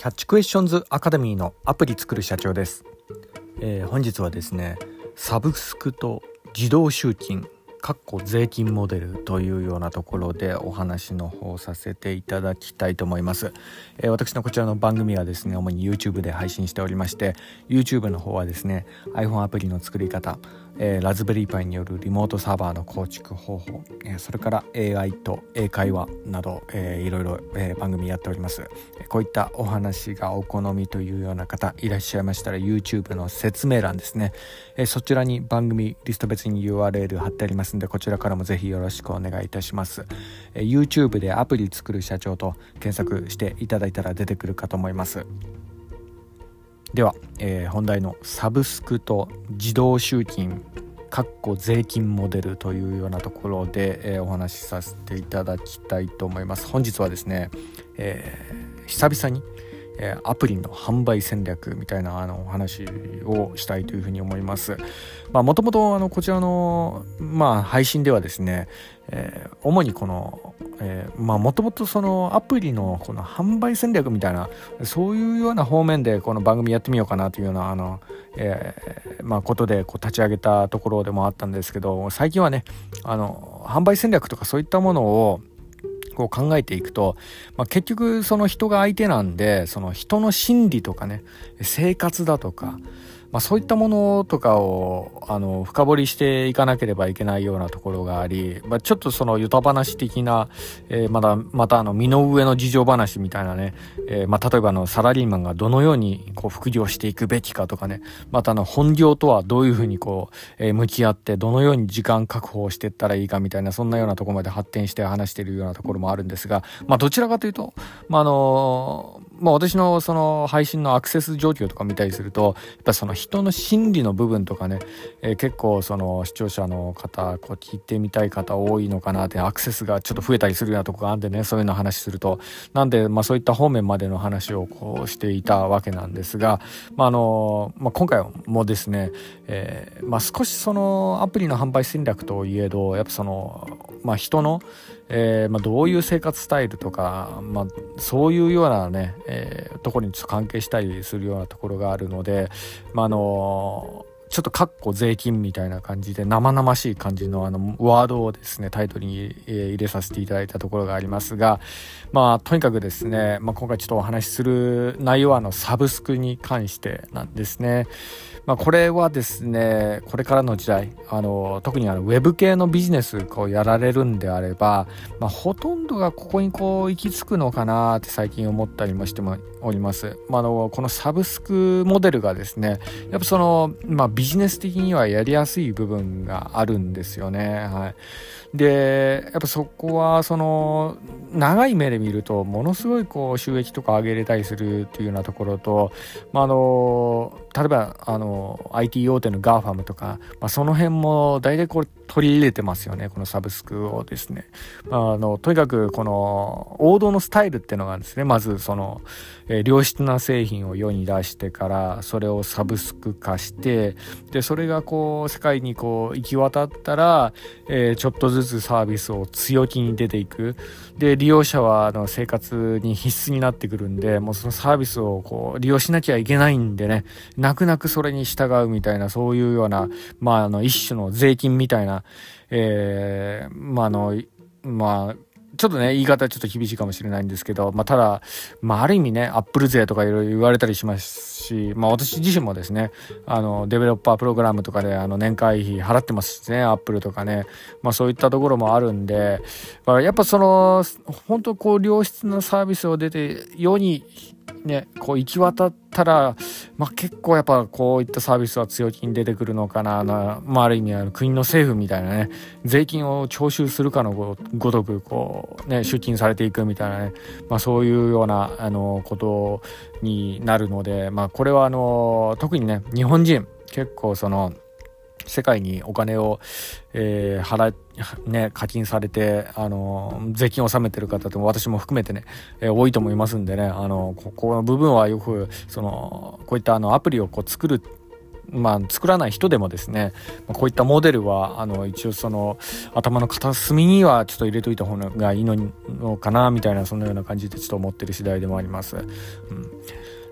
キャッチクエスチョンズアカデミーのアプリ作る社長です、えー、本日はですねサブスクと自動集金かっこ税金モデルというようなところでお話の方させていただきたいと思います、えー、私のこちらの番組はですね主に YouTube で配信しておりまして YouTube の方はですね iPhone アプリの作り方えー、ラズベリーパイによるリモートサーバーの構築方法、えー、それから AI と英会話など、えー、いろいろ、え、番組やっております。こういったお話がお好みというような方いらっしゃいましたら YouTube の説明欄ですね、え、そちらに番組リスト別に URL 貼ってありますのでこちらからもぜひよろしくお願いいたします、え、YouTube でアプリ作る社長と検索していただいたら出てくるかと思います。では、えー、本題のサブスクと自動集金かっこ税金モデルというようなところで、えー、お話しさせていただきたいと思います。本日はですね、えー、久々にえアプリの販売戦略みたいなあのお話をしたいというふうに思います。もともとこちらの、まあ、配信ではですね、えー、主にこの、えー、まあもともとそのアプリのこの販売戦略みたいなそういうような方面でこの番組やってみようかなというようなあの、えー、まあことでこう立ち上げたところでもあったんですけど最近はねあの販売戦略とかそういったものをこう考えていくと、まあ、結局その人が相手なんでその人の心理とかね生活だとかまあ、そういったものとかをあの深掘りしていかなければいけないようなところがあり、まあ、ちょっとそのゆた話的な、えー、まだまたあの身の上の事情話みたいなね、えー、まあ、例えばのサラリーマンがどのようにこう副業していくべきかとかねまたあの本業とはどういうふうにこう、えー、向き合ってどのように時間確保していったらいいかみたいなそんなようなところまで発展して話しているようなところもあるんですが、まあ、どちらかというと、まあ、あのまあ、私のその配信のアクセス状況とか見たりするとやっぱその人の心理の部分とかね、えー、結構その視聴者の方こう聞いてみたい方多いのかなってアクセスがちょっと増えたりするようなとこがあるんでねそういうの話すると。なんで、まあ、そういった方面までの話をこうしていたわけなんですが、まああのまあ、今回もですね、えーまあ、少しそのアプリの販売戦略といえどやっぱその、まあ、人のえーまあ、どういう生活スタイルとか、まあ、そういうようなね、えー、ところにちょっと関係したりするようなところがあるので、まあ、あのちょっとかっこ税金みたいな感じで生々しい感じのあのワードをですねタイトルに入れさせていただいたところがありますがまあとにかくですね、まあ、今回ちょっとお話しする内容はあのサブスクに関してなんですね。まあ、これはですねこれからの時代あの特にあのウェブ系のビジネスこうやられるんであれば、まあ、ほとんどがここにこう行き着くのかなって最近思ったりもしております、まあ、のこのサブスクモデルがですねやっぱその、まあ、ビジネス的にはやりやすい部分があるんですよね。はい。でやっぱそこはその長い目で見るとものすごいこう収益とか上げれたりするっていうようなところと、まあ、あの例えばあの IT 大手の GAFAM とか、まあ、その辺も大体これ取り入れてますよねこのサブスクをですね、まあ、あのとにかくこの王道のスタイルっていうのがですねまずその、えー、良質な製品を世に出してからそれをサブスク化してでそれがこう世界にこう行き渡ったら、えー、ちょっとずつサービスを強気に出ていく。で利用者はあの生活に必須になってくるんでもうそのサービスをこう利用しなきゃいけないんでね泣く泣くそれに従うみたいなそういうような、まあ、あの一種の税金みたいなえー、まあ、あの、まあ、ちょっとね、言い方ちょっと厳しいかもしれないんですけど、まあ、ただ、まあ、ある意味ね、アップル税とかいろいろ言われたりしますし、まあ、私自身もですね、あの、デベロッパープログラムとかで、あの、年会費払ってますしね、アップルとかね、まあ、そういったところもあるんで、まあ、やっぱその、本当こう、良質なサービスを出て、世にね、こう行き渡ったら、まあ、結構やっぱこういったサービスは強気に出てくるのかな、まあ、ある意味あの国の政府みたいなね、税金を徴収するかのごとく、こう、ね、出金されていくみたいなね、まあ、そういうような、あの、ことになるので、まあ、これはあの、特にね、日本人、結構その、世界にお金を、えー、払ね、課金されて、あの、税金を納めてる方って私も含めてね、えー、多いと思いますんでね、あの、ここの部分はよく、その、こういったあのアプリをこう作るまあ、作らない人でもですね、こういったモデルは、あの、一応その、頭の片隅にはちょっと入れといた方がいいのかな、みたいな、そんなような感じでちょっと思ってる次第でもあります。うん、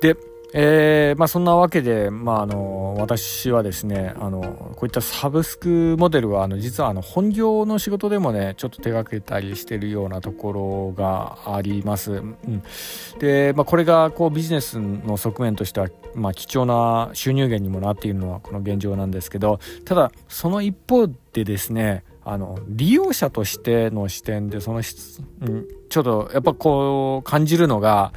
で、えー、まあそんなわけで、まああの、私はですね、あの、こういったサブスクモデルは、あの、実はあの、本業の仕事でもね、ちょっと手がけたりしてるようなところがあります。うん。で、まあこれが、こう、ビジネスの側面としては、まあ貴重な収入源にもなっているのはこの現状なんですけど、ただ、その一方でですね、あの、利用者としての視点で、その、うん、ちょっと、やっぱこう、感じるのが、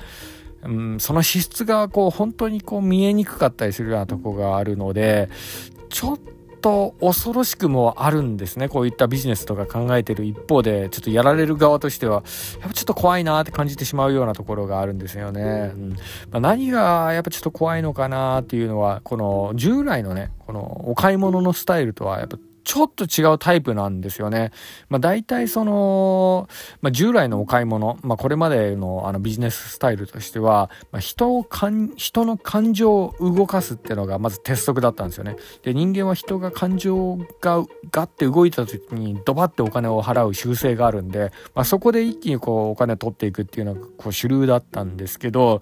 うん、その資質がこう本当にこう見えにくかったりするようなとこがあるのでちょっと恐ろしくもあるんですね。こういったビジネスとか考えてる一方でちょっとやられる側としてはやっぱちょっと怖いなって感じてしまうようなところがあるんですよね、うん。まあ、何がやっぱちょっと怖いのかなっていうのはこの従来のねこのお買い物のスタイルとはやっぱちょっと違うタイプなんですよね。まあ大体その、まあ従来のお買い物、まあこれまでのあのビジネススタイルとしては、まあ、人をかん、人の感情を動かすっていうのがまず鉄則だったんですよね。で、人間は人が感情がガッて動いた時にドバってお金を払う習性があるんで、まあそこで一気にこうお金取っていくっていうのがこう主流だったんですけど、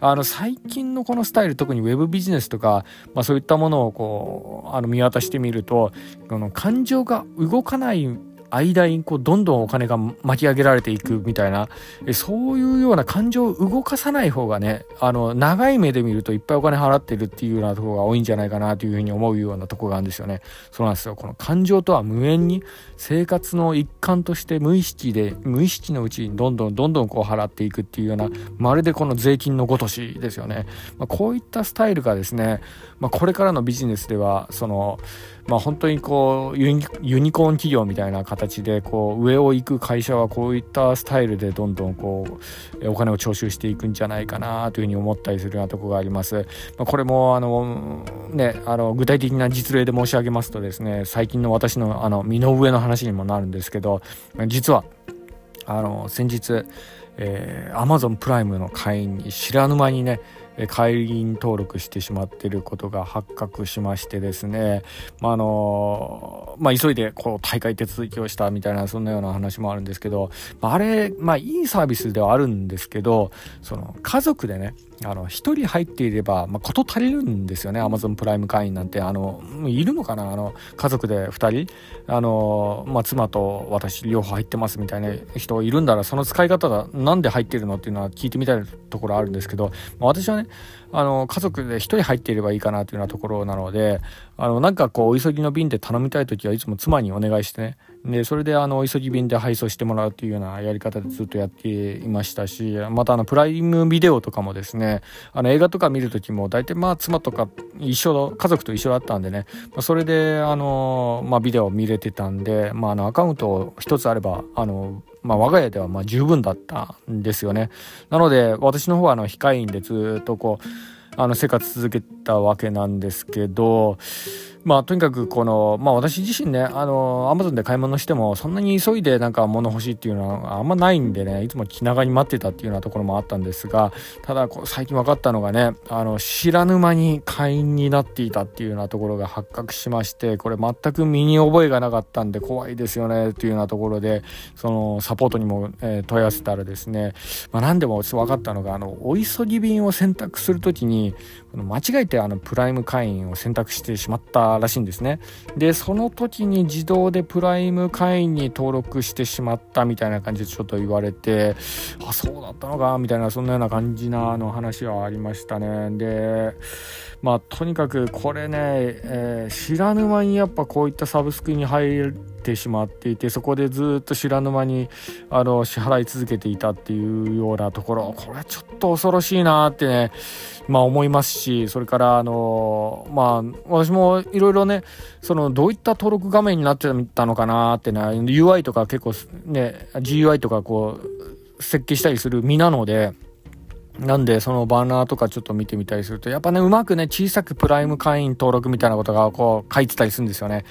あの最近のこのスタイル特にウェブビジネスとか、まあ、そういったものをこうあの見渡してみるとこの感情が動かない間にこうどんどんお金が巻き上げられていくみたいな。そういうような感情を動かさない方がねあの長い目で見るといっぱいお金払ってるっていうようなところが多いんじゃないかなというふうに思うようなとこがあるんですよね。そうなんですよ。この感情とは無縁に生活の一環として無意識で無意識のうちにどんどんどんどんこう払っていくっていうようなまるでこの税金のごとしですよね、まあ、こういったスタイルがですね、まあ、これからのビジネスではそのまあ、本当にこうユニコーン企業みたいな形でこう上を行く会社はこういったスタイルでどんどんこうお金を徴収していくんじゃないかなというふうに思ったりするようなところがあります。まあ、これもあの、ね、あの具体的な実例で申し上げますとですね最近の私のあの身の上の話にもなるんですけど実はあの先日、えー、Amazon プライムの会員に知らぬ間にね会員登録してしまっていることが発覚しましてですね、まあ、の、まあ、急いでこう大会手続きをしたみたいなそんなような話もあるんですけど、まあれ、まあ、いいサービスではあるんですけど、その家族でね、あの、一人入っていれば、まあ、こと足りるんですよね。アマゾンプライム会員なんて、あの、いるのかな？あの、家族で二人、あの、まあ、妻と私両方入ってますみたいな人いるんだら、その使い方がなんで入ってるのっていうのは聞いてみたいところあるんですけど、まあ、私はね、あの、家族で一人入っていればいいかなというようなところなので、あの、なんかこう、お急ぎの便で頼みたい時はいつも妻にお願いしてね、で、それであの、お急ぎ便で配送してもらうっていうようなやり方でずっとやっていましたし、またあの、プライムビデオとかもですね、あの、映画とか見る時も大体まあ、妻とか一緒、家族と一緒だったんでね、まそれであの、まあ、ビデオ見れてたんで、まあ、あの、アカウント一つあれば、あの、まあ、我が家ではまあ十分だったんですよね。なので、私の方はあの、控えんでずっとこう、あの生活続けたわけなんですけどまあとにかくこのまあ私自身ねあのアマゾンで買い物してもそんなに急いでなんか物欲しいっていうのはあんまないんでねいつも気長に待ってたっていうようなところもあったんですがただこう最近分かったのがねあの知らぬ間に会員になっていたっていうようなところが発覚しましてこれ全く身に覚えがなかったんで怖いですよねっていうようなところでそのサポートにも、えー、問い合わせたらですね、まあ、何でも分かったのがあのお急ぎ便を選択するときに間違えてあのプライム会員を選択してしまったらしいんですね。でその時に自動でプライム会員に登録してしまったみたいな感じでちょっと言われてあそうだったのかみたいなそんなような感じなの話はありましたね。でまあとにかくこれね、えー、知らぬ間にやっぱこういったサブスクに入てしまっていてそこでずっと知らぬ間にあの支払い続けていたっていうようなところ。これはちょっと恐ろしいなってねまあ思いますしそれからあのまあ私もいろいろねそのどういった登録画面になってたのかなってね UI とか結構ね GUI とかこう設計したりする身なのでなんで、そのバナーとかちょっと見てみたりすると、やっぱね、うまくね、小さくプライム会員登録みたいなことがこう書いてたりするんですよね。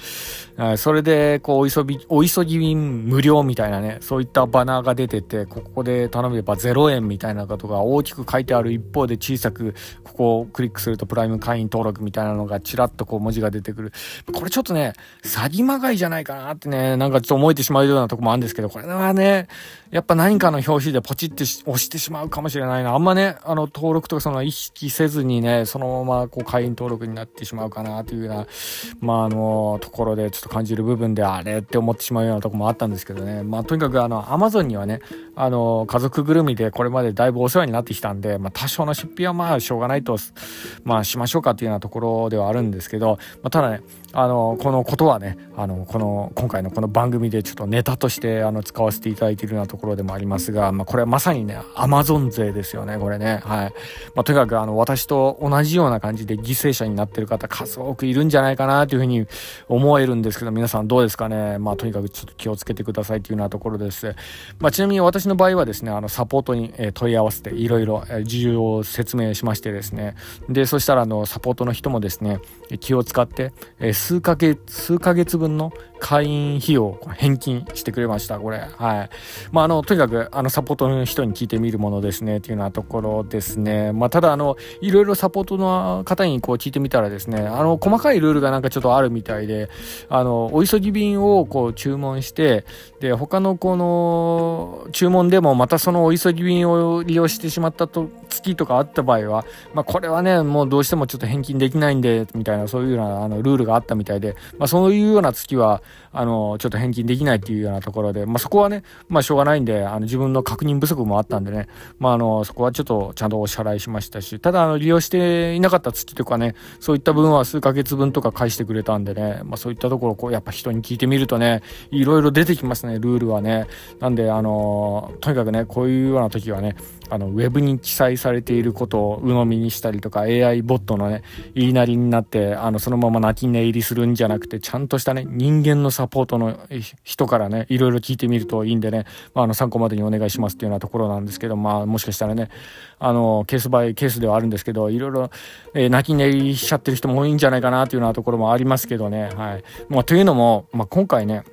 それで、こう、お急ぎ、お急ぎ便無料みたいなね、そういったバナーが出てて、ここで頼めば0円みたいなことが大きく書いてある一方で小さく、ここをクリックするとプライム会員登録みたいなのがちらっとこう文字が出てくる。これちょっとね、詐欺まがいじゃないかなってね、なんかちょっと思えてしまうようなとこもあるんですけど、これはね、やっぱ何かの表紙でポチって押してしまうかもしれないな。あんまね、ねあの、登録とかその意識せずにね、そのままこう会員登録になってしまうかなというような、まああの、ところでちょっと感じる部分であれって思ってしまうようなとこもあったんですけどね。まあとにかくあの、アマゾンにはね、あの、家族ぐるみでこれまでだいぶお世話になってきたんで、まあ多少の出費はまあしょうがないと、まあしましょうかっていうようなところではあるんですけど、まあただね、あの、このことはね、あの、この、今回のこの番組でちょっとネタとしてあの使わせていただいているようなところでもありますが、まあこれはまさにね、アマゾン税ですよね、これね。はい。まあとにかくあの、私と同じような感じで犠牲者になってる方数多くいるんじゃないかなというふうに思えるんですけど、皆さんどうですかね。まあとにかくちょっと気をつけてくださいというようなところです。まあちなみに私の場合はですね、あの、サポートに問い合わせていろいろ事情を説明しましてですね、で、そしたらあの、サポートの人もですね、気を使って、数ヶ月、数ヶ月分の会員費用返金してくれました、これ。はい。まあ、あの、とにかく、あの、サポートの人に聞いてみるものですね、っていうようなところですね。まあ、ただ、あの、いろいろサポートの方にこう聞いてみたらですね、あの、細かいルールがなんかちょっとあるみたいで、あの、お急ぎ便をこう注文して、で、他のこの、注文でもまたそのお急ぎ便を利用してしまったと、月とかあった場合は、まあ、これはね、もうどうしてもちょっと返金できないんで、みたいな、そういうような、あの、ルールがあったみたいで、まあ、そういうような月は、あの、ちょっと返金できないっていうようなところで、まあ、そこはね、まあ、しょうがないんで、あの、自分の確認不足もあったんでね、まあ、あの、そこはちょっとちゃんとお支払いしましたし、ただ、あの、利用していなかった月とかね、そういった分は数ヶ月分とか返してくれたんでね、まあ、そういったところ、こう、やっぱ人に聞いてみるとね、いろいろ出てきますね、ルールはね。なんで、あの、とにかくね、こういうような時はね、あの、ウェブに記載されていることを鵜呑みにしたりとか、AI ボットのね、言いなりになって、あの、そのまま泣き寝入りするんじゃなくて、ちゃんとしたね、人間のサポートの人からね、いろいろ聞いてみるといいんでね、まあ、あの、参考までにお願いしますっていうようなところなんですけど、まあ、もしかしたらね、あの、ケースバイケースではあるんですけど、いろいろ、えー、泣き寝入りしちゃってる人も多いんじゃないかなっていうようなところもありますけどね、はい。まあ、というのも、まあ、今回ね、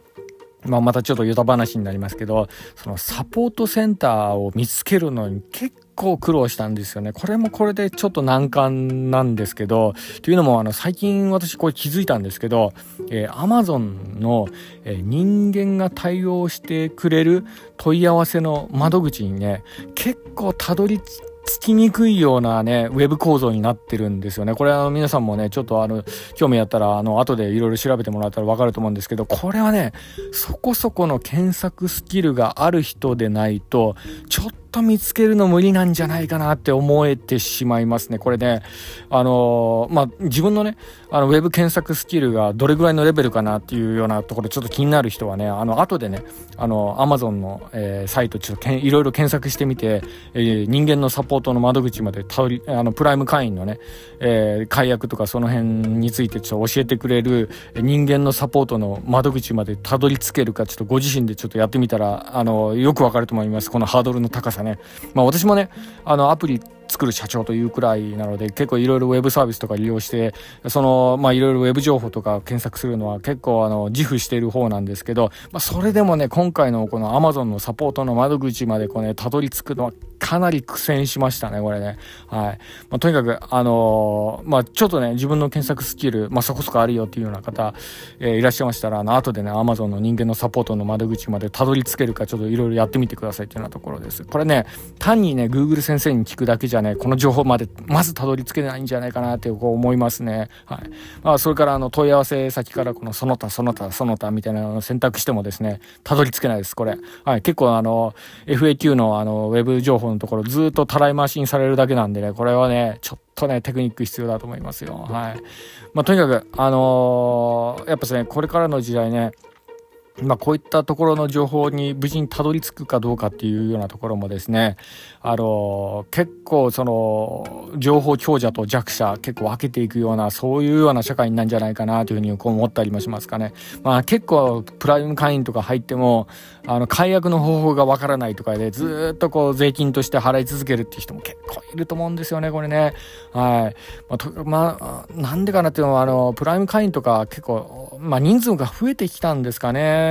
まあ、またちょっとヨタ話になりますけど、そのサポートセンターを見つけるのに結構苦労したんですよね。これもこれでちょっと難関なんですけど、というのもあの最近私これ気づいたんですけど、えー、Amazon の、えー、人間が対応してくれる問い合わせの窓口にね、結構たどりつきにくいようなね、ウェブ構造になってるんですよね。これは皆さんもね、ちょっとあの、興味あったら、あの、後でいろいろ調べてもらったらわかると思うんですけど、これはね、そこそこの検索スキルがある人でないと、ちょっとと見つけるの無理なんじゃないかなって思えてしまいますね。これね、あのー、まあ、自分のね、あの、ウェブ検索スキルがどれぐらいのレベルかなっていうようなところちょっと気になる人はね、あの、後でね、あの、アマゾンの、えー、サイトちょっとけいろいろ検索してみて、えー、人間のサポートの窓口までたり、あの、プライム会員のね、え、解約とかその辺についてちょっと教えてくれる人間のサポートの窓口までたどり着けるか、ちょっとご自身でちょっとやってみたら、あの、よくわかると思います。このハードルの高さね。まあ私もね、あのアプリ作る社長というくらいなので結構いろいろウェブサービスとか利用してそのまあいろいろウェブ情報とか検索するのは結構あの自負している方なんですけど、まあ、それでもね今回のこの Amazon のサポートの窓口までこうねたどり着くのはかなり苦戦しましたねこれねはい、まあ、とにかくあのー、まあちょっとね自分の検索スキルまあそこそこあるよっていうような方、えー、いらっしゃいましたらあの後でね Amazon の人間のサポートの窓口までたどり着けるかちょっといろいろやってみてくださいっていうようなところですこれね単にね Google 先生に聞くだけじゃねこの情報までまずたどり着けないんじゃないかなってこう思いますね。はい。まあ、それからあの問い合わせ先からこのその他その他その他みたいなのを選択してもですね、たどり着けないです、これ。はい。結構あの、FAQ のあの、ウェブ情報のところずっとたらい回しにされるだけなんでね、これはね、ちょっとね、テクニック必要だと思いますよ。はい。まあ、とにかく、あのー、やっぱですね、これからの時代ね、まあ、こういったところの情報に無事にたどり着くかどうかっていうようなところもですね、あの、結構その、情報強者と弱者結構分けていくような、そういうような社会なんじゃないかなというふうに思ったりもしますかね。まあ結構プライム会員とか入っても、あの、解約の方法がわからないとかで、ずっとこう税金として払い続けるっていう人も結構いると思うんですよね、これね。はい。まあ、まあ、なんでかなっていうのは、あの、プライム会員とか結構、まあ人数が増えてきたんですかね。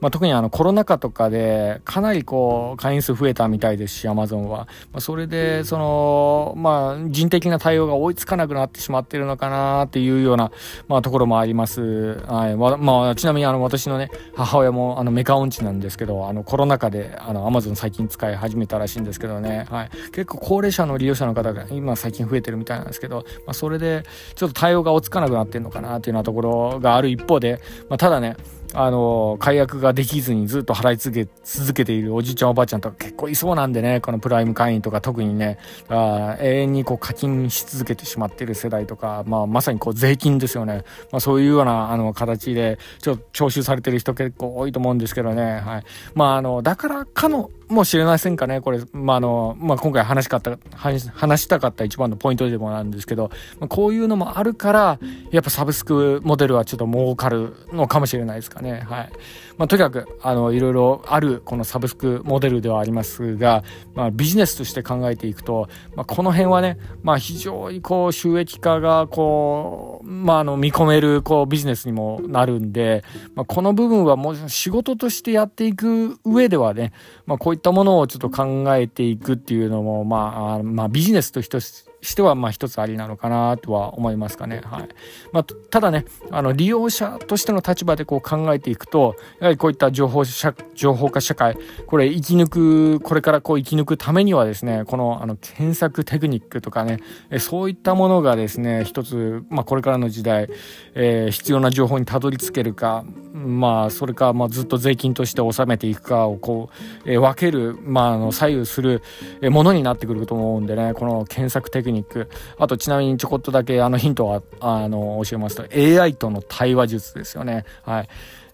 まあ、特にあのコロナ禍とかでかなりこう会員数増えたみたいですしアマゾンは、まあ、それでその、まあ、人的な対応が追いつかなくなってしまってるのかなっていうような、まあ、ところもあります、はい。まあ、ちなみにあの私のね母親もあのメカ音痴なんですけどあのコロナ禍であのアマゾン最近使い始めたらしいんですけどね、はい、結構高齢者の利用者の方が今最近増えてるみたいなんですけど、まあ、それでちょっと対応が追いつかなくなってるのかなっていうようなところがある一方で、まあ、ただねあの、解約ができずにずっと払い続け、続けているおじいちゃんおばあちゃんとか結構いそうなんでね、このプライム会員とか特にね、あ永遠にこう課金し続けてしまっている世代とか、まあまさにこう税金ですよね。まあそういうようなあの形で、ちょっと徴収されてる人結構多いと思うんですけどね、はい。まああの、だからかの、もしれませんかね、これ、まあ、あの、まあ、今回話しかった、話したかった一番のポイントでもなんですけど、まあ、こういうのもあるから、やっぱサブスクモデルはちょっと儲かるのかもしれないですかね。はい。まあ、とにかく、あの、いろいろある、このサブスクモデルではありますが、まあ、ビジネスとして考えていくと、まあ、この辺はね、まあ、非常にこう、収益化が、こう、まあ、あの、見込める、こう、ビジネスにもなるんで、まあ、この部分はもう仕事としてやっていく上ではね、まあ、こういっったものをちょっと考えていくっていうのも、まあ、まあ、ビジネスとしてしては、まあ一つありなのかなとは思いますかね。はい。まあ、ただね、あの、利用者としての立場でこう考えていくと、やはりこういった情報社、情報化社会、これ生き抜く、これからこう生き抜くためにはですね、この、あの、検索テクニックとかね、そういったものがですね、一つ、まあこれからの時代、えー、必要な情報にたどり着けるか、まあ、それか、まあ、ずっと税金として納めていくかをこう、えー、分ける、まあ、あの左右するものになってくると思うんでねこの検索テクニック。あとちなみにちょこっとだけあのヒントはあの教えますと AI との対話術ですよね。はい。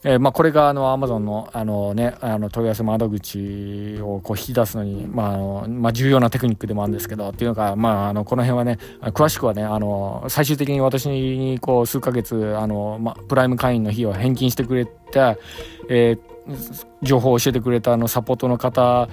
えー、まあ、これがあのアマゾンのあの、ね、あの問い合わせ窓口をこう引き出すのに、まああのまあ、重要なテクニックでもあるんですけどっていうのが、まあ、あのこの辺はね詳しくはねあの最終的に私にこう数ヶ月あの、まあ、プライム会員の費用を返金してくれて、えー情報を教えてくれたあのサポートの方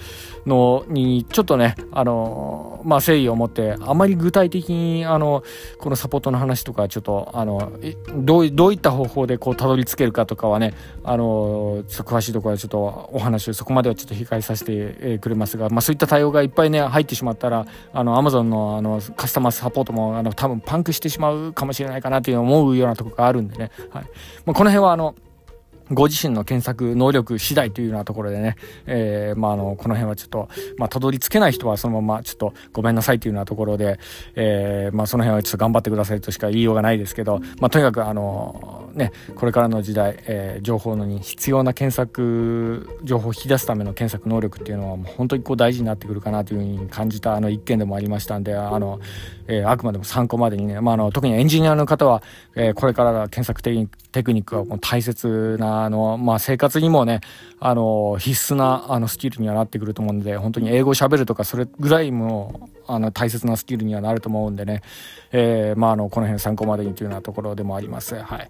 のにちょっとねあのまあ誠意を持ってあまり具体的にあのこのサポートの話とかちょっとあのどういった方法でこうたどり着けるかとかはねあの詳しいところはちょっとお話をそこまではちょっと控えさせてくれますが、まあ、そういった対応がいっぱいね入ってしまったらあの Amazon のあのカスタマーサポートもあの多分パンクしてしまうかもしれないかなという思うようなところがあるんでね、はい。まあ、この辺はあのご自身の検索能力次第というようなところでね、えー、まあ、あの、この辺はちょっと、まあ、たどり着けない人はそのままちょっとごめんなさいというようなところで、えー、まあ、その辺はちょっと頑張ってくださいとしか言いようがないですけど、まあ、とにかくあの、ね、これからの時代、えー、情報のに必要な検索、情報を引き出すための検索能力っていうのはもう本当にこう大事になってくるかなというふうに感じたあの一件でもありましたんで、あの、えー、あくまでも参考までにね、まあ、あの、特にエンジニアの方は、えー、これから検索テクニックテクニックはもう大切な、あの、まあ、生活にもね、あの、必須な、あの、スキルにはなってくると思うんで、本当に英語喋るとか、それぐらいも、あの、大切なスキルにはなると思うんでね、えー、まあ、あの、この辺参考までにというようなところでもあります。はい。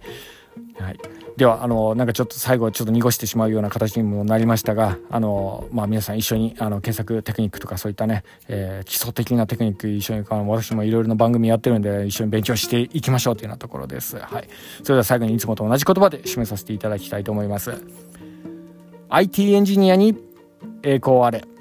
はい、ではあのなんかちょっと最後ちょっと濁してしまうような形にもなりましたがあの、まあ、皆さん一緒にあの検索テクニックとかそういったね、えー、基礎的なテクニック一緒にあの私もいろいろな番組やってるんで一緒に勉強していきましょうというようなところです。はい、それでは最後にいつもと同じ言葉で締めさせていただきたいと思います。IT エンジニアに栄光あれ。